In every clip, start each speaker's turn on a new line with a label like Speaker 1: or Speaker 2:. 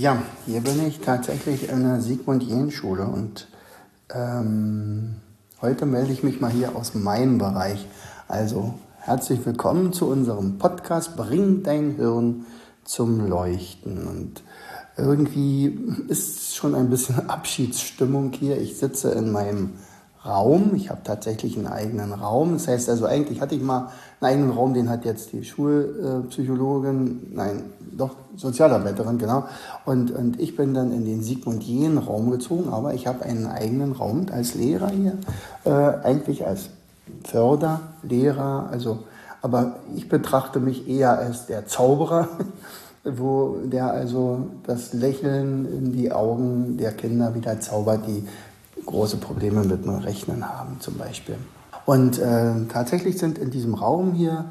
Speaker 1: Ja, hier bin ich tatsächlich in der Sigmund-Jähn-Schule und ähm, heute melde ich mich mal hier aus meinem Bereich. Also herzlich willkommen zu unserem Podcast Bring dein Hirn zum Leuchten. Und irgendwie ist schon ein bisschen Abschiedsstimmung hier. Ich sitze in meinem Raum. Ich habe tatsächlich einen eigenen Raum. Das heißt also, eigentlich hatte ich mal einen eigenen Raum, den hat jetzt die Schulpsychologin, nein, doch Sozialarbeiterin, genau. Und, und ich bin dann in den Sigmund Jähn Raum gezogen, aber ich habe einen eigenen Raum als Lehrer hier, äh, eigentlich als Förderlehrer, also, aber ich betrachte mich eher als der Zauberer, wo der also das Lächeln in die Augen der Kinder wieder zaubert, die große Probleme mit dem Rechnen haben zum Beispiel. Und äh, tatsächlich sind in diesem Raum hier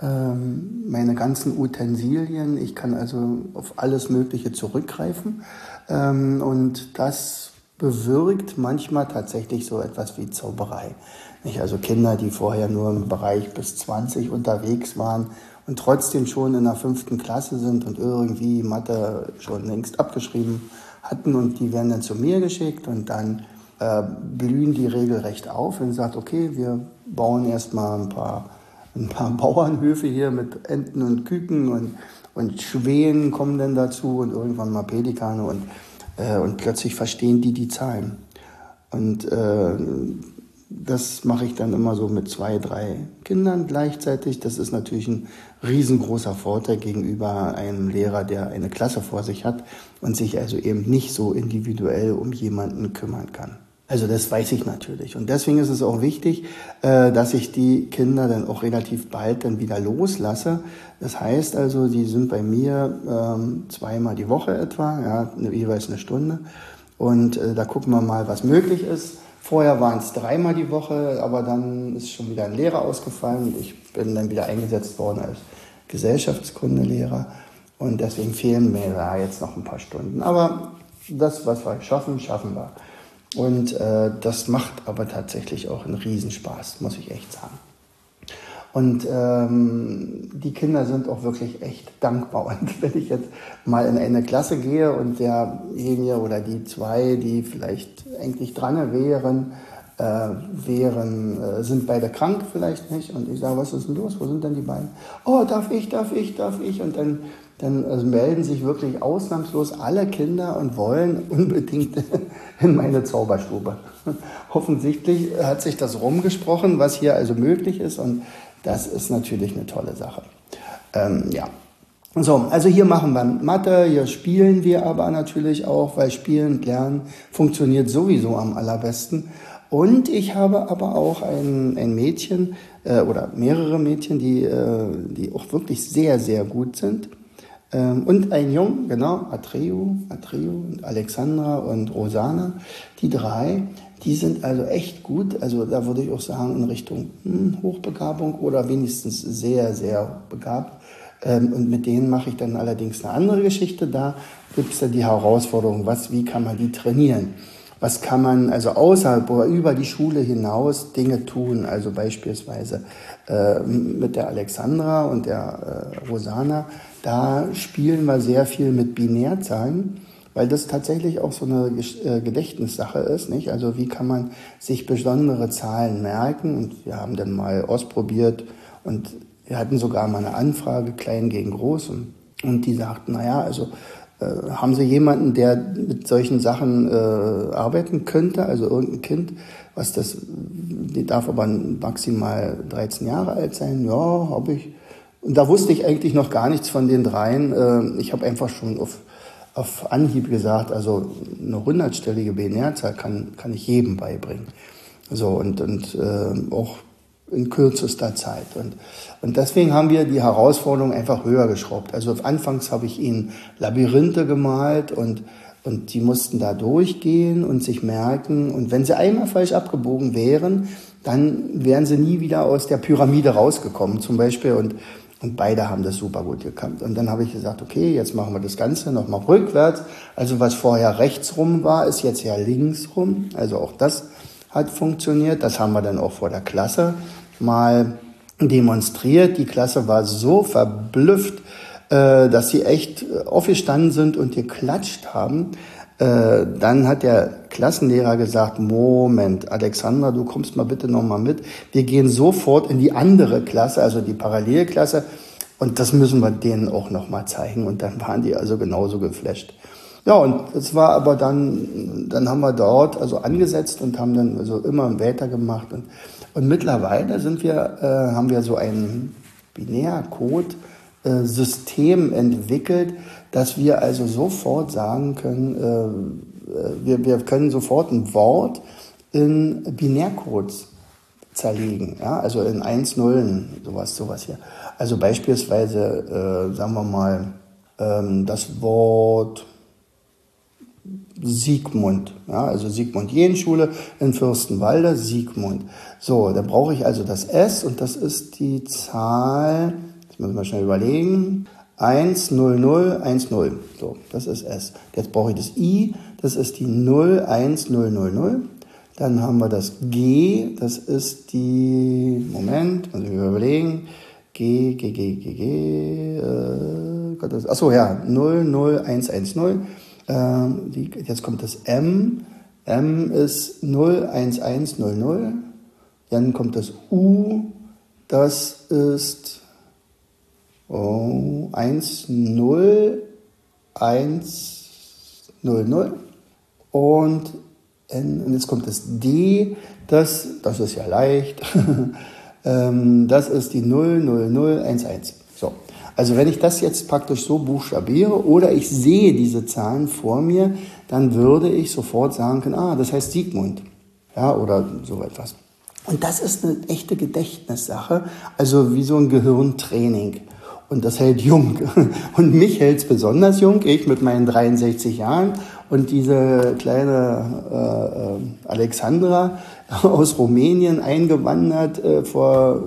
Speaker 1: ähm, meine ganzen Utensilien. Ich kann also auf alles Mögliche zurückgreifen. Ähm, und das bewirkt manchmal tatsächlich so etwas wie Zauberei. Nicht? Also Kinder, die vorher nur im Bereich bis 20 unterwegs waren und trotzdem schon in der fünften Klasse sind und irgendwie Mathe schon längst abgeschrieben hatten und die werden dann zu mir geschickt und dann äh, blühen die regelrecht auf und sagt, okay, wir bauen erstmal ein paar, ein paar Bauernhöfe hier mit Enten und Küken und, und Schwänen kommen dann dazu und irgendwann mal Pelikane und, äh, und plötzlich verstehen die die Zahlen. Und äh, das mache ich dann immer so mit zwei, drei Kindern gleichzeitig. Das ist natürlich ein riesengroßer Vorteil gegenüber einem Lehrer, der eine Klasse vor sich hat und sich also eben nicht so individuell um jemanden kümmern kann. Also das weiß ich natürlich. Und deswegen ist es auch wichtig, äh, dass ich die Kinder dann auch relativ bald dann wieder loslasse. Das heißt also, die sind bei mir ähm, zweimal die Woche etwa, ja, jeweils eine Stunde. Und äh, da gucken wir mal, was möglich ist. Vorher waren es dreimal die Woche, aber dann ist schon wieder ein Lehrer ausgefallen. Ich bin dann wieder eingesetzt worden als Gesellschaftskundelehrer. Und deswegen fehlen mir da jetzt noch ein paar Stunden. Aber das, was wir schaffen, schaffen wir. Und äh, das macht aber tatsächlich auch einen Riesenspaß, muss ich echt sagen. Und ähm, die Kinder sind auch wirklich echt dankbar. Und wenn ich jetzt mal in eine Klasse gehe und derjenige oder die zwei, die vielleicht eigentlich dran wären, äh, wären, äh, sind beide krank vielleicht nicht. Und ich sage, was ist denn los? Wo sind denn die beiden? Oh, darf ich, darf ich, darf ich? Und dann dann also melden sich wirklich ausnahmslos alle Kinder und wollen unbedingt in meine Zauberstube. Offensichtlich hat sich das rumgesprochen, was hier also möglich ist und das ist natürlich eine tolle Sache. Ähm, ja. So, also hier machen wir Mathe, hier spielen wir aber natürlich auch, weil Spielen und Lernen funktioniert sowieso am allerbesten. Und ich habe aber auch ein, ein Mädchen äh, oder mehrere Mädchen, die, äh, die auch wirklich sehr, sehr gut sind. Ähm, und ein Jung, genau, Atreo, Atreo und Alexandra und Rosana, die drei, die sind also echt gut. Also da würde ich auch sagen, in Richtung hm, Hochbegabung oder wenigstens sehr, sehr begabt. Ähm, und mit denen mache ich dann allerdings eine andere Geschichte. Da gibt es dann die Herausforderung, was, wie kann man die trainieren? Was kann man also außerhalb oder über die Schule hinaus Dinge tun? Also beispielsweise äh, mit der Alexandra und der äh, Rosana da spielen wir sehr viel mit Binärzahlen, weil das tatsächlich auch so eine äh, Gedächtnissache ist. Nicht? Also wie kann man sich besondere Zahlen merken? Und wir haben dann mal ausprobiert und wir hatten sogar mal eine Anfrage, klein gegen groß. Und, und die sagten, naja, also haben Sie jemanden, der mit solchen Sachen äh, arbeiten könnte? Also irgendein Kind, was das, die darf aber maximal 13 Jahre alt sein. Ja, habe ich. Und da wusste ich eigentlich noch gar nichts von den dreien. Ähm, ich habe einfach schon auf, auf Anhieb gesagt, also eine hundertstellige Binärzahl kann, kann ich jedem beibringen. So, und, und äh, auch in kürzester Zeit. Und, und deswegen haben wir die Herausforderung einfach höher geschraubt. Also anfangs habe ich ihnen Labyrinthe gemalt und, und die mussten da durchgehen und sich merken. Und wenn sie einmal falsch abgebogen wären, dann wären sie nie wieder aus der Pyramide rausgekommen zum Beispiel. Und, und beide haben das super gut gekannt. Und dann habe ich gesagt, okay, jetzt machen wir das Ganze nochmal rückwärts. Also was vorher rechts rum war, ist jetzt ja links rum. Also auch das hat funktioniert. Das haben wir dann auch vor der Klasse mal demonstriert. Die Klasse war so verblüfft, äh, dass sie echt aufgestanden sind und geklatscht haben. Äh, dann hat der Klassenlehrer gesagt, Moment, Alexandra, du kommst mal bitte nochmal mit. Wir gehen sofort in die andere Klasse, also die Parallelklasse. Und das müssen wir denen auch nochmal zeigen. Und dann waren die also genauso geflasht. Ja, und es war aber dann, dann haben wir dort also angesetzt und haben dann also immer weitergemacht. Und, und mittlerweile sind wir, äh, haben wir so ein Binärcode-System äh, entwickelt, dass wir also sofort sagen können, äh, äh, wir, wir können sofort ein Wort in Binärcodes zerlegen, ja, also in 1 Nullen, sowas, sowas hier. Also beispielsweise, äh, sagen wir mal, ähm, das Wort Siegmund, ja, also Siegmund Jenschule in Fürstenwalde, Siegmund. So, dann brauche ich also das S und das ist die Zahl, jetzt müssen wir schnell überlegen, 1, 0, 0, 1, 0. So, das ist S. Jetzt brauche ich das I, das ist die 0, 1, 0, 0, 0. Dann haben wir das G, das ist die, Moment, muss ich überlegen, G, G, G, G, G, äh, Gott, das, achso, ja, 0, 0, 1, 1, 0. Ähm, die, jetzt kommt das M. M ist 01100. Dann kommt das U. Das ist oh, 10100. Und, und jetzt kommt das D. Das, das ist ja leicht. Ähm, das ist die 00011. So. Also wenn ich das jetzt praktisch so buchstabiere oder ich sehe diese Zahlen vor mir, dann würde ich sofort sagen können, ah, das heißt Siegmund. Ja, oder so etwas. Und das ist eine echte Gedächtnissache, also wie so ein Gehirntraining. Und das hält jung. Und mich hält es besonders jung, ich mit meinen 63 Jahren. Und diese kleine äh, äh, Alexandra aus Rumänien eingewandert äh, vor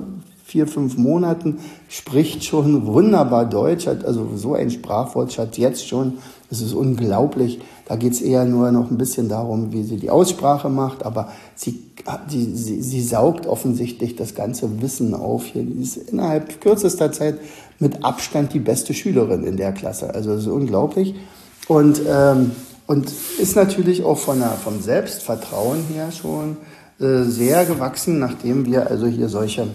Speaker 1: vier, fünf Monaten, spricht schon wunderbar Deutsch, hat also so ein Sprachwortschatz jetzt schon, das ist unglaublich. Da geht es eher nur noch ein bisschen darum, wie sie die Aussprache macht, aber sie, sie, sie, sie saugt offensichtlich das ganze Wissen auf. Hier ist innerhalb kürzester Zeit mit Abstand die beste Schülerin in der Klasse. Also das ist unglaublich. Und, ähm, und ist natürlich auch von der, vom Selbstvertrauen her schon äh, sehr gewachsen, nachdem wir also hier solche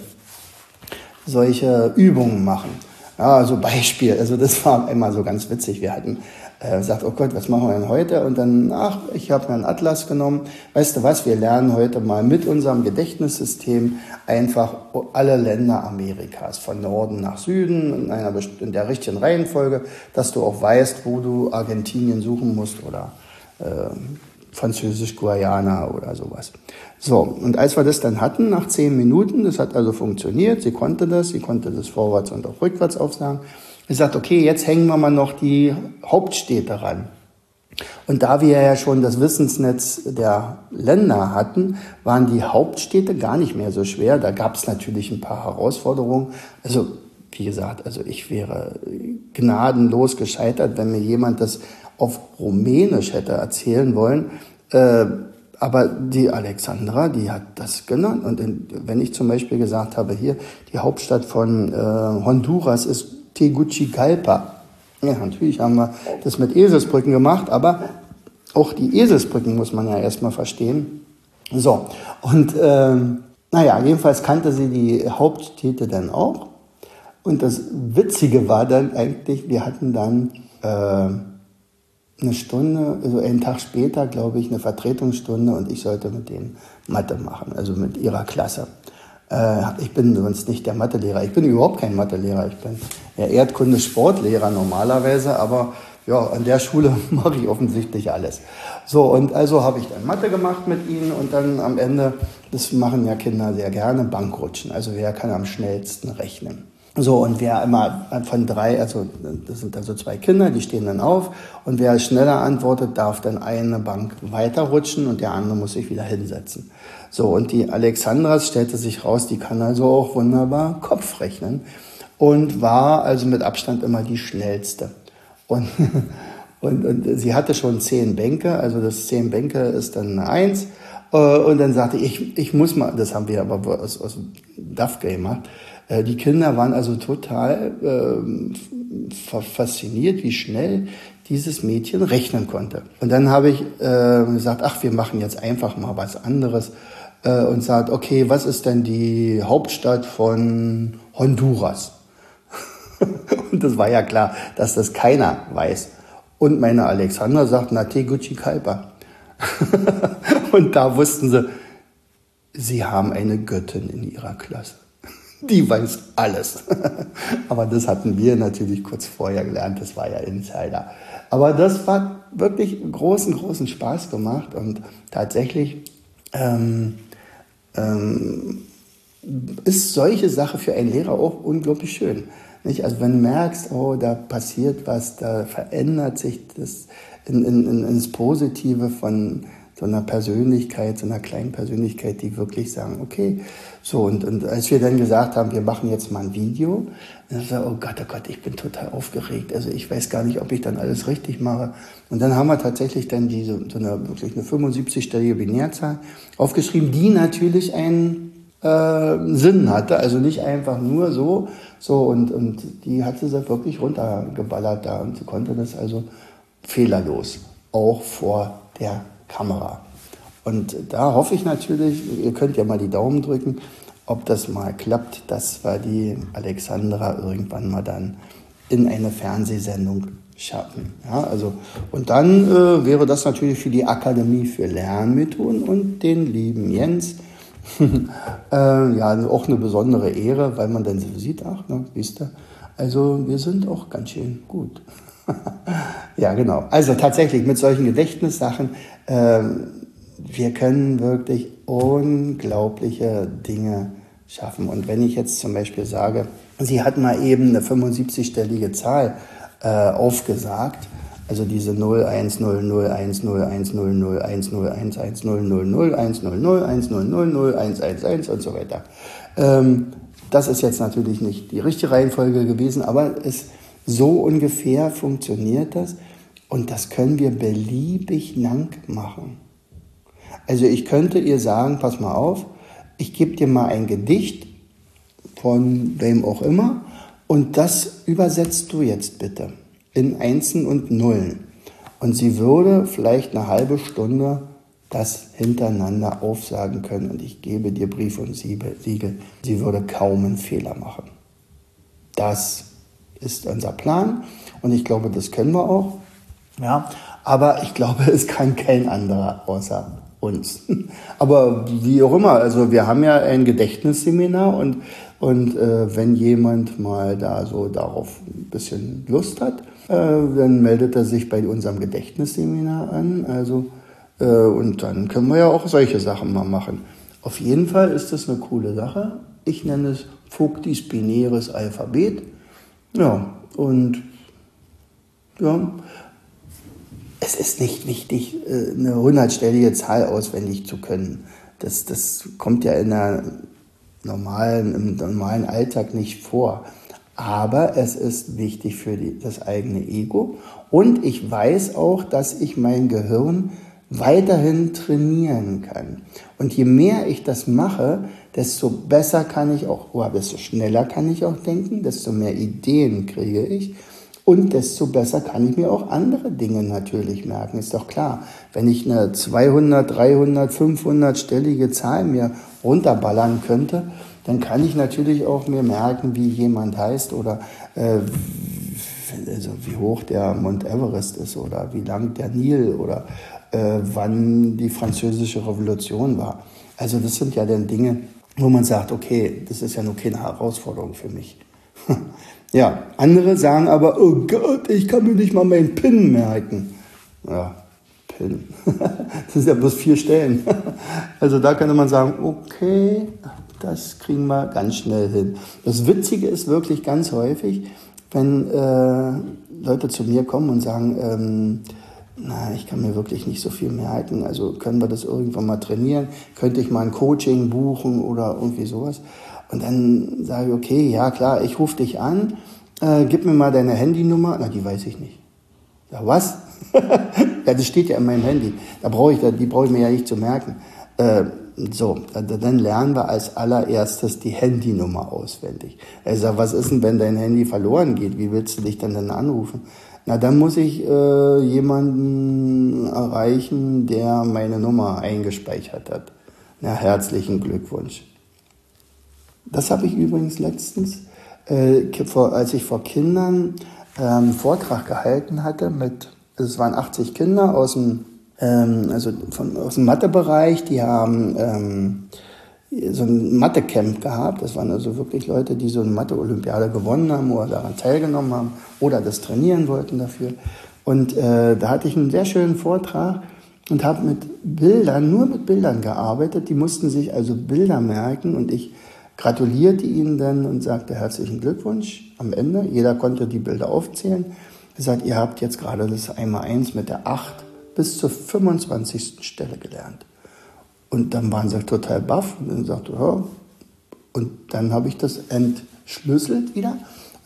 Speaker 1: solche Übungen machen. Ja, also Beispiel, also das war immer so ganz witzig. Wir hatten äh, gesagt, oh Gott, was machen wir denn heute? Und dann, ach, ich habe mir einen Atlas genommen. Weißt du was, wir lernen heute mal mit unserem Gedächtnissystem einfach alle Länder Amerikas, von Norden nach Süden, in, einer, in der richtigen Reihenfolge, dass du auch weißt, wo du Argentinien suchen musst oder äh, Französisch-Guayana oder sowas. So, und als wir das dann hatten, nach zehn Minuten, das hat also funktioniert, sie konnte das, sie konnte das vorwärts und auch rückwärts aufsagen, ich sagte, okay, jetzt hängen wir mal noch die Hauptstädte ran. Und da wir ja schon das Wissensnetz der Länder hatten, waren die Hauptstädte gar nicht mehr so schwer. Da gab es natürlich ein paar Herausforderungen. Also wie gesagt, also ich wäre gnadenlos gescheitert, wenn mir jemand das auf Rumänisch hätte erzählen wollen. Äh, aber die Alexandra, die hat das genannt. Und in, wenn ich zum Beispiel gesagt habe, hier, die Hauptstadt von äh, Honduras ist Tegucigalpa. Ja, natürlich haben wir das mit Eselsbrücken gemacht, aber auch die Eselsbrücken muss man ja erstmal verstehen. So, und ähm, naja, jedenfalls kannte sie die Hauptstädte dann auch. Und das Witzige war dann eigentlich, wir hatten dann äh, eine Stunde, also einen Tag später, glaube ich, eine Vertretungsstunde und ich sollte mit denen Mathe machen, also mit ihrer Klasse. Äh, ich bin sonst nicht der Mathelehrer. Ich bin überhaupt kein Mathelehrer. Ich bin der Erdkunde-Sportlehrer normalerweise, aber ja, an der Schule mache ich offensichtlich alles. So, und also habe ich dann Mathe gemacht mit ihnen und dann am Ende, das machen ja Kinder sehr gerne, Bankrutschen. Also wer kann am schnellsten rechnen? So, und wer immer von drei, also das sind also zwei Kinder, die stehen dann auf und wer schneller antwortet, darf dann eine Bank weiterrutschen und der andere muss sich wieder hinsetzen. So, und die Alexandra stellte sich raus, die kann also auch wunderbar Kopf rechnen und war also mit Abstand immer die schnellste. Und, und, und sie hatte schon zehn Bänke, also das zehn Bänke ist dann eine Eins. Äh, und dann sagte ich, ich muss mal, das haben wir aber aus, aus DAF gemacht, äh, die Kinder waren also total äh, fasziniert, wie schnell dieses Mädchen rechnen konnte. Und dann habe ich äh, gesagt, ach, wir machen jetzt einfach mal was anderes äh, und sagt, okay, was ist denn die Hauptstadt von Honduras? und das war ja klar, dass das keiner weiß. Und meine Alexandra sagt, na Tegucigalpa. und da wussten sie, sie haben eine Göttin in ihrer Klasse die weiß alles. Aber das hatten wir natürlich kurz vorher gelernt, das war ja Insider. Aber das war wirklich großen, großen Spaß gemacht und tatsächlich ähm, ähm, ist solche Sache für einen Lehrer auch unglaublich schön. Nicht? Also wenn du merkst, oh, da passiert was, da verändert sich das in, in, in, ins Positive von so einer Persönlichkeit, so einer kleinen Persönlichkeit, die wirklich sagen, okay, so und, und als wir dann gesagt haben, wir machen jetzt mal ein Video, dann war, oh Gott, oh Gott, ich bin total aufgeregt. Also ich weiß gar nicht, ob ich dann alles richtig mache. Und dann haben wir tatsächlich dann diese, so eine wirklich eine 75-stellige Binärzahl aufgeschrieben, die natürlich einen äh, Sinn hatte, also nicht einfach nur so, so und, und die hatte sie wirklich runtergeballert da und sie konnte das also fehlerlos, auch vor der Kamera. Und da hoffe ich natürlich, ihr könnt ja mal die Daumen drücken, ob das mal klappt, dass wir die Alexandra irgendwann mal dann in eine Fernsehsendung schaffen. Ja, also, und dann äh, wäre das natürlich für die Akademie für Lernmethoden und den lieben Jens äh, ja auch eine besondere Ehre, weil man dann so sieht, ach, ne, wisst ihr, also wir sind auch ganz schön gut. ja, genau. Also tatsächlich mit solchen Gedächtnissachen, wir können wirklich unglaubliche Dinge schaffen. Und wenn ich jetzt zum Beispiel sage, sie hat mal eben eine 75-stellige Zahl äh, aufgesagt, also diese 0, 1, 0, 0, 1, 0, 1, 0, 0, 1, 0, 1, 1, 0, 0, 0, 1, 0, 0, 1, 0, 0, 0, 1, 1, 1 und so weiter. Ähm, das ist jetzt natürlich nicht die richtige Reihenfolge gewesen, aber es so ungefähr funktioniert das und das können wir beliebig lang machen. Also ich könnte ihr sagen, pass mal auf, ich gebe dir mal ein Gedicht von wem auch immer und das übersetzt du jetzt bitte in Einsen und Nullen. Und sie würde vielleicht eine halbe Stunde das hintereinander aufsagen können und ich gebe dir Brief und Siegel. Sie würde kaum einen Fehler machen. Das ist unser Plan und ich glaube, das können wir auch. Ja, aber ich glaube, es kann kein anderer außer uns. Aber wie auch immer, also wir haben ja ein Gedächtnisseminar und, und äh, wenn jemand mal da so darauf ein bisschen Lust hat, äh, dann meldet er sich bei unserem Gedächtnisseminar an. Also, äh, und dann können wir ja auch solche Sachen mal machen. Auf jeden Fall ist das eine coole Sache. Ich nenne es Vogtis binäres Alphabet. Ja, und ja, es ist nicht wichtig, äh, eine hundertstellige Zahl auswendig zu können. Das, das kommt ja in der normalen, im normalen Alltag nicht vor. Aber es ist wichtig für die, das eigene Ego. Und ich weiß auch, dass ich mein Gehirn weiterhin trainieren kann. Und je mehr ich das mache, desto besser kann ich auch, oder desto schneller kann ich auch denken, desto mehr Ideen kriege ich und desto besser kann ich mir auch andere Dinge natürlich merken. Ist doch klar, wenn ich eine 200, 300, 500-stellige Zahl mir runterballern könnte, dann kann ich natürlich auch mir merken, wie jemand heißt oder äh, also wie hoch der Mount Everest ist oder wie lang der Nil oder äh, wann die französische Revolution war. Also das sind ja dann Dinge, wo man sagt, okay, das ist ja nur keine Herausforderung für mich. Ja, andere sagen aber, oh Gott, ich kann mir nicht mal meinen PIN merken. Ja, PIN. Das sind ja bloß vier Stellen. Also da könnte man sagen, okay, das kriegen wir ganz schnell hin. Das Witzige ist wirklich ganz häufig, wenn äh, Leute zu mir kommen und sagen, ähm, na, ich kann mir wirklich nicht so viel merken. Also können wir das irgendwann mal trainieren? Könnte ich mal ein Coaching buchen oder irgendwie sowas? Und dann sage ich, okay, ja klar, ich rufe dich an, äh, gib mir mal deine Handynummer. Na, die weiß ich nicht. Ja, was? ja, das steht ja in meinem Handy. Da brauche ich, die brauche ich mir ja nicht zu merken. Äh, so, dann lernen wir als allererstes die Handynummer auswendig. Er sagt, was ist denn, wenn dein Handy verloren geht? Wie willst du dich dann dann anrufen? Na, dann muss ich äh, jemanden erreichen, der meine Nummer eingespeichert hat. Na, herzlichen Glückwunsch. Das habe ich übrigens letztens, äh, als ich vor Kindern ähm, Vortrag gehalten hatte mit, also es waren 80 Kinder aus dem, ähm, also von, aus dem Mathebereich, die haben ähm, so ein Mathe-Camp gehabt. Das waren also wirklich Leute, die so eine Mathe-Olympiade gewonnen haben oder daran teilgenommen haben oder das trainieren wollten dafür. Und äh, da hatte ich einen sehr schönen Vortrag und habe mit Bildern, nur mit Bildern gearbeitet. Die mussten sich also Bilder merken und ich gratulierte ihnen dann und sagte herzlichen Glückwunsch am Ende. Jeder konnte die Bilder aufzählen. Er sagt, ihr habt jetzt gerade das Einmal-Eins mit der 8 bis zur 25. Stelle gelernt. Und dann waren sie total baff und dann sagte, ja. Und dann habe ich das entschlüsselt wieder.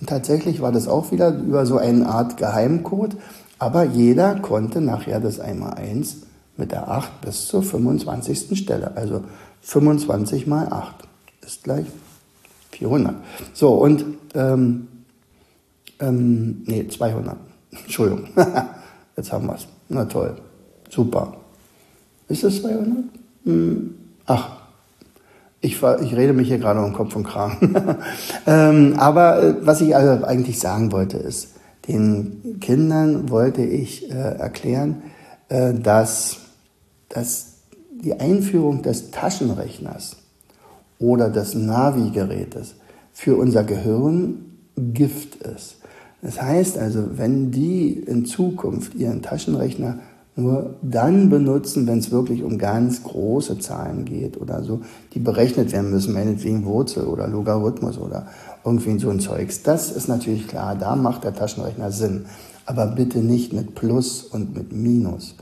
Speaker 1: Und tatsächlich war das auch wieder über so eine Art Geheimcode. Aber jeder konnte nachher das Einmal-Eins mit der 8 bis zur 25. Stelle. Also 25 mal 8 ist gleich 400. So, und, ähm, ähm, nee, 200. Entschuldigung. Jetzt haben wir es. Na toll. Super. Ist es 200? Hm. Ach, ich, ich rede mich hier gerade um Kopf und Kragen. ähm, aber äh, was ich also eigentlich sagen wollte, ist, den Kindern wollte ich äh, erklären, äh, dass, dass die Einführung des Taschenrechners oder des Navi-Gerätes für unser Gehirn Gift ist. Das heißt also, wenn die in Zukunft ihren Taschenrechner nur dann benutzen, wenn es wirklich um ganz große Zahlen geht oder so, die berechnet werden müssen, meinetwegen Wurzel oder Logarithmus oder irgendwie so ein Zeugs. Das ist natürlich klar, da macht der Taschenrechner Sinn. Aber bitte nicht mit Plus und mit Minus.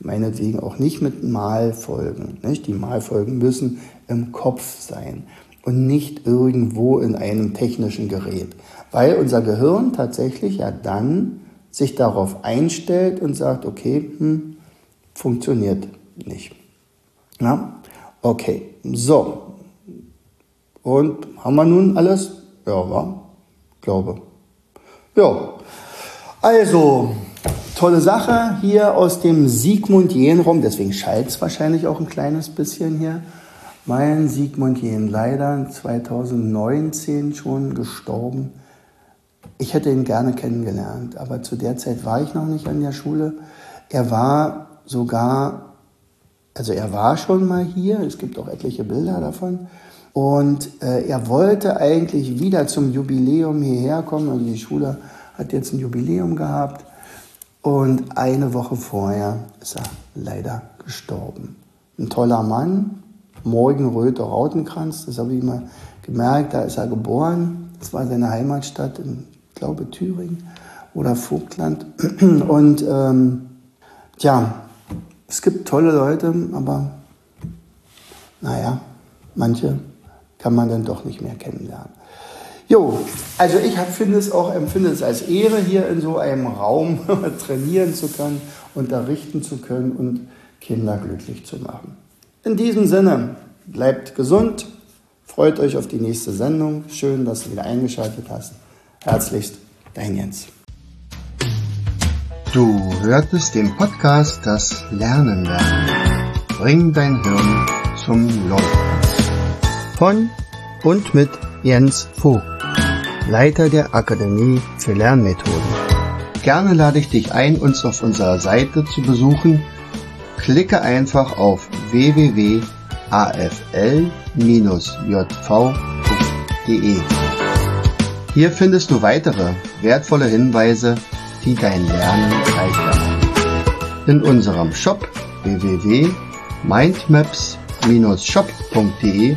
Speaker 1: Meinetwegen auch nicht mit Malfolgen. Nicht? Die Malfolgen müssen im Kopf sein und nicht irgendwo in einem technischen Gerät. Weil unser Gehirn tatsächlich ja dann sich darauf einstellt und sagt, okay, hm, funktioniert nicht. Ja? Okay, so. Und haben wir nun alles? Ja, war? Glaube. Ja. Also, tolle Sache hier aus dem Sigmund Jähn-Raum, deswegen schallt es wahrscheinlich auch ein kleines bisschen hier. Mein Sigmund Jähn, leider 2019 schon gestorben. Ich hätte ihn gerne kennengelernt, aber zu der Zeit war ich noch nicht an der Schule. Er war sogar, also er war schon mal hier, es gibt auch etliche Bilder davon. Und äh, er wollte eigentlich wieder zum Jubiläum hierher kommen. Also die Schule hat jetzt ein Jubiläum gehabt. Und eine Woche vorher ist er leider gestorben. Ein toller Mann, Morgenröter Rautenkranz, das habe ich mal gemerkt, da ist er geboren. Das war seine Heimatstadt in glaube Thüringen oder Vogtland. Und ähm, tja, es gibt tolle Leute, aber naja, manche kann man dann doch nicht mehr kennenlernen. Jo, also ich finde es auch, empfinde es als Ehre, hier in so einem Raum trainieren zu können, unterrichten zu können und Kinder glücklich zu machen. In diesem Sinne, bleibt gesund, freut euch auf die nächste Sendung. Schön, dass du wieder eingeschaltet hast. Herzlichst, dein Jens.
Speaker 2: Du hörtest den Podcast Das Lernen lernen. Bring dein Hirn zum Laufen. Von und mit Jens Vogt, Leiter der Akademie für Lernmethoden. Gerne lade ich dich ein, uns auf unserer Seite zu besuchen. Klicke einfach auf www.afl-jv.de. Hier findest du weitere wertvolle Hinweise, die dein Lernen leichter machen. In unserem Shop www.mindmaps-shop.de